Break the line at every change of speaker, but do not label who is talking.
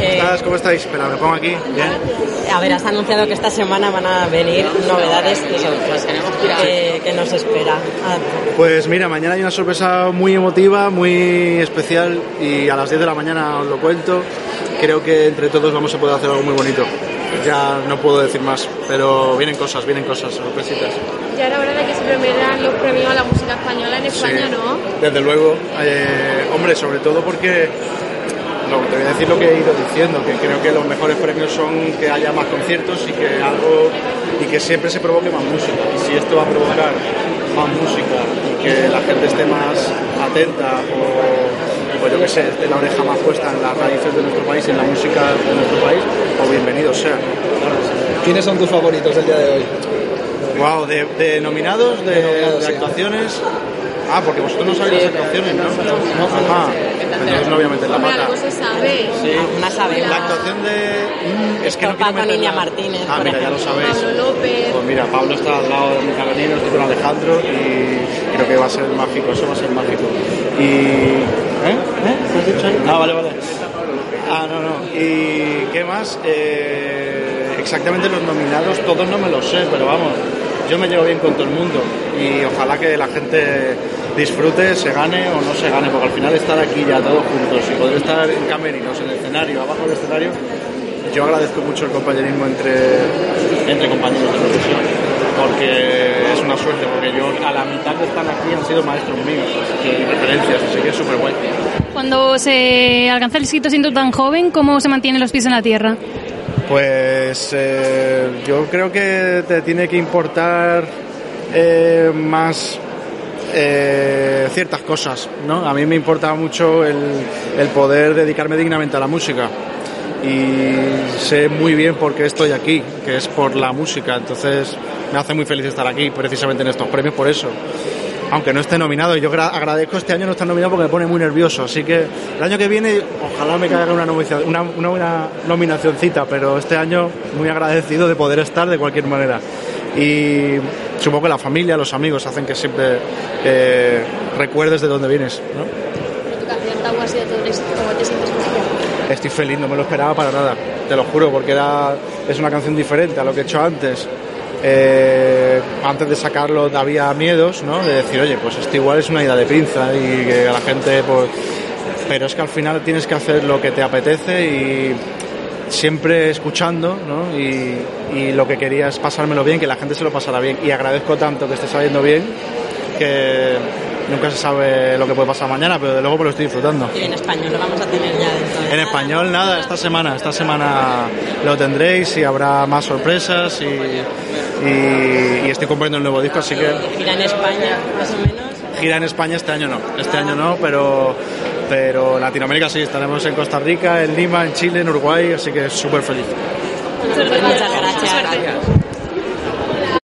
Eh,
¿Cómo estáis? Espera, me pongo aquí. Bien.
a ver, has anunciado que esta semana van a venir novedades y sorpresas que, que nos espera. Ah,
Pues mira, mañana hay una sorpresa muy emotiva, muy especial y a las 10 de la mañana os lo cuento. Creo que entre todos vamos a poder hacer algo muy bonito. Ya no puedo decir más, pero vienen cosas, vienen cosas, sorpresitas.
Ya era hora de que se premiaran los premios a la música española en España,
Sí,
¿no?
Desde luego. Eh, hombre, sobre todo porque no, te voy a decir lo que he ido diciendo, que creo que los mejores premios son que haya más conciertos y que algo y que siempre se provoque más música. Y si esto va a provocar más música y que la gente esté más atenta o pues esté la oreja más puesta en las raíces de nuestro país y en la música de nuestro país, pues bienvenido sea.
¿Quiénes son tus favoritos del día de hoy?
Wow, de, de nominados, de, de actuaciones. Ah, porque vosotros no sabéis las actuaciones, ¿no? Ajá. Entonces no voy a meter la pata.
algo se sabe.
Sí.
Una sabemos.
La actuación de. Mm, es que no quiero.
Niña Martínez,
Ah, mira, ya lo sabéis.
Pablo López.
Pues mira, Pablo está al lado de mi camerino, estoy con Alejandro y creo que va a ser mágico, eso va a ser mágico. Y. ¿Eh? ¿Eh? ¿Qué has dicho ahí? Ah, Ah, no, no. ¿Y qué más? Eh, exactamente los nominados, todos no me los sé, pero vamos, yo me llevo bien con todo el mundo y ojalá que la gente disfrute, se gane o no se gane, porque al final estar aquí ya todos juntos y poder estar en camerinos, en el escenario, abajo del escenario, yo agradezco mucho el compañerismo entre, entre compañeros de profesión, porque es una suerte, porque yo a la mitad que están aquí han sido maestros míos, así que referencias, así que es súper guay.
Cuando se alcanza el éxito siendo tan joven, ¿cómo se mantienen los pies en la tierra?
Pues eh, yo creo que te tiene que importar eh, más eh, ciertas cosas, ¿no? A mí me importa mucho el, el poder dedicarme dignamente a la música y sé muy bien por qué estoy aquí, que es por la música, entonces me hace muy feliz estar aquí precisamente en estos premios por eso. Aunque no esté nominado, yo gra- agradezco este año no estar nominado porque me pone muy nervioso, así que el año que viene ojalá me caiga una, una, una buena nominacioncita, pero este año muy agradecido de poder estar de cualquier manera. Y supongo que la familia, los amigos hacen que siempre eh, recuerdes de dónde vienes. ¿no?
Tu canción Tau ha sido
Estoy feliz, no me lo esperaba para nada, te lo juro, porque era, es una canción diferente a lo que he hecho antes. Eh, antes de sacarlo había miedos, ¿no? De decir, oye, pues esto igual es una idea de pinza y que la gente, pues... Pero es que al final tienes que hacer lo que te apetece y siempre escuchando, ¿no? Y, lo que quería es pasármelo bien, que la gente se lo pasara bien. Y agradezco tanto que esté saliendo bien, nunca se sabe lo que puede pasar mañana, pero de luego me lo estoy disfrutando.
Y en español lo vamos a tener ya dentro de
En
nada.
español nada, esta semana, esta semana lo tendréis y habrá más sorpresas y, y- y estoy componiendo el nuevo disco, así que
Gira en España, más o menos.
gira en España este año no, este año no, pero pero en Latinoamérica sí, estaremos en Costa Rica, en Lima, en Chile, en Uruguay, así que súper feliz.
Muchas gracias.